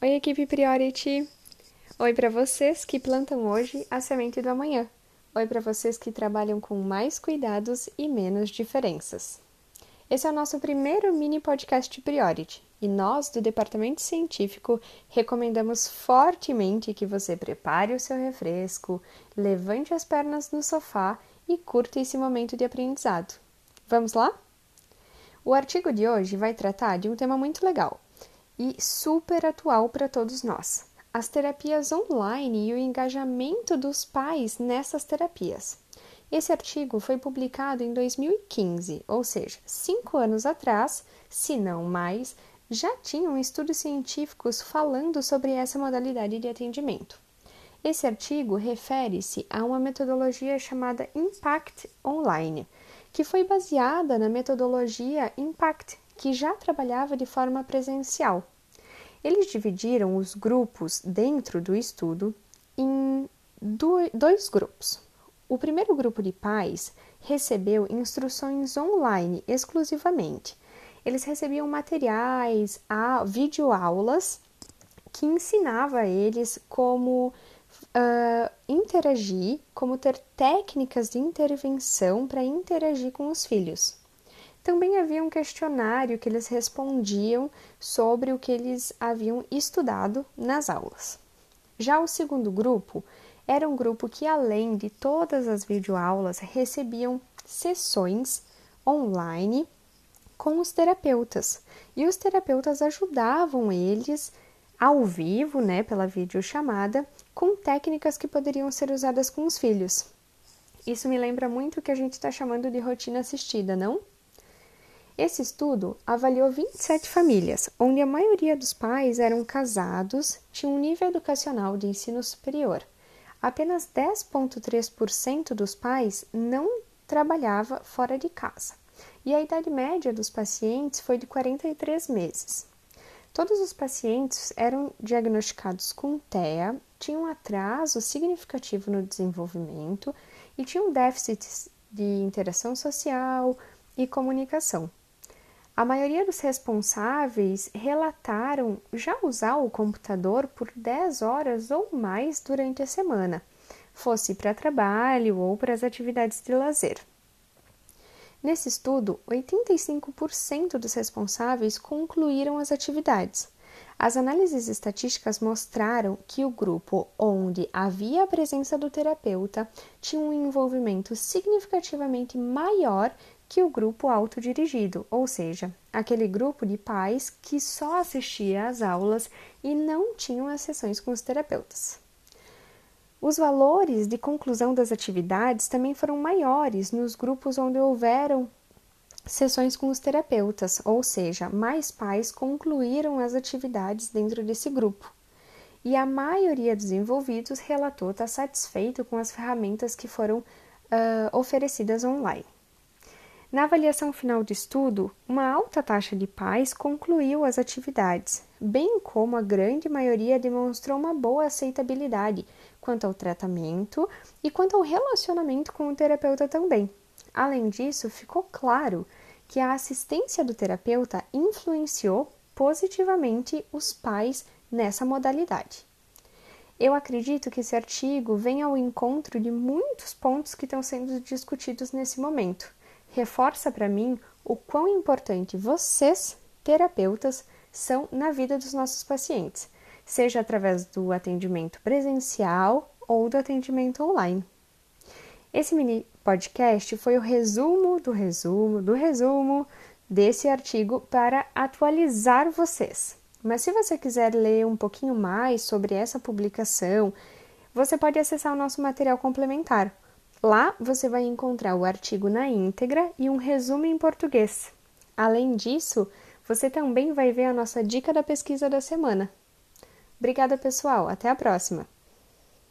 Oi, equipe Priority! Oi para vocês que plantam hoje a semente do amanhã. Oi para vocês que trabalham com mais cuidados e menos diferenças. Esse é o nosso primeiro mini podcast Priority e nós, do Departamento Científico, recomendamos fortemente que você prepare o seu refresco, levante as pernas no sofá e curta esse momento de aprendizado. Vamos lá? O artigo de hoje vai tratar de um tema muito legal e super atual para todos nós: as terapias online e o engajamento dos pais nessas terapias. Esse artigo foi publicado em 2015, ou seja, cinco anos atrás, se não mais, já tinham estudos científicos falando sobre essa modalidade de atendimento. Esse artigo refere-se a uma metodologia chamada Impact Online, que foi baseada na metodologia Impact, que já trabalhava de forma presencial. Eles dividiram os grupos dentro do estudo em dois grupos. O primeiro grupo de pais recebeu instruções online exclusivamente. Eles recebiam materiais, videoaulas que ensinava a eles como uh, interagir, como ter técnicas de intervenção para interagir com os filhos. Também havia um questionário que eles respondiam sobre o que eles haviam estudado nas aulas. Já o segundo grupo era um grupo que, além de todas as videoaulas, recebiam sessões online com os terapeutas. E os terapeutas ajudavam eles ao vivo, né, pela videochamada, com técnicas que poderiam ser usadas com os filhos. Isso me lembra muito o que a gente está chamando de rotina assistida, não? Esse estudo avaliou 27 famílias, onde a maioria dos pais eram casados, tinham um nível educacional de ensino superior. Apenas 10,3% dos pais não trabalhava fora de casa, e a idade média dos pacientes foi de 43 meses. Todos os pacientes eram diagnosticados com TEA, tinham atraso significativo no desenvolvimento e tinham déficits de interação social e comunicação. A maioria dos responsáveis relataram já usar o computador por 10 horas ou mais durante a semana, fosse para trabalho ou para as atividades de lazer. Nesse estudo, 85% dos responsáveis concluíram as atividades. As análises estatísticas mostraram que o grupo onde havia a presença do terapeuta tinha um envolvimento significativamente maior que o grupo autodirigido, ou seja, aquele grupo de pais que só assistia às aulas e não tinham as sessões com os terapeutas. Os valores de conclusão das atividades também foram maiores nos grupos onde houveram sessões com os terapeutas, ou seja, mais pais concluíram as atividades dentro desse grupo. E a maioria dos envolvidos relatou estar satisfeito com as ferramentas que foram uh, oferecidas online. Na avaliação final do estudo, uma alta taxa de pais concluiu as atividades, bem como a grande maioria demonstrou uma boa aceitabilidade quanto ao tratamento e quanto ao relacionamento com o terapeuta também. Além disso, ficou claro que a assistência do terapeuta influenciou positivamente os pais nessa modalidade. Eu acredito que esse artigo vem ao encontro de muitos pontos que estão sendo discutidos nesse momento reforça para mim o quão importante vocês, terapeutas, são na vida dos nossos pacientes, seja através do atendimento presencial ou do atendimento online. Esse mini podcast foi o resumo do resumo do resumo desse artigo para atualizar vocês. Mas se você quiser ler um pouquinho mais sobre essa publicação, você pode acessar o nosso material complementar Lá você vai encontrar o artigo na íntegra e um resumo em português. Além disso, você também vai ver a nossa dica da pesquisa da semana. Obrigada, pessoal. Até a próxima!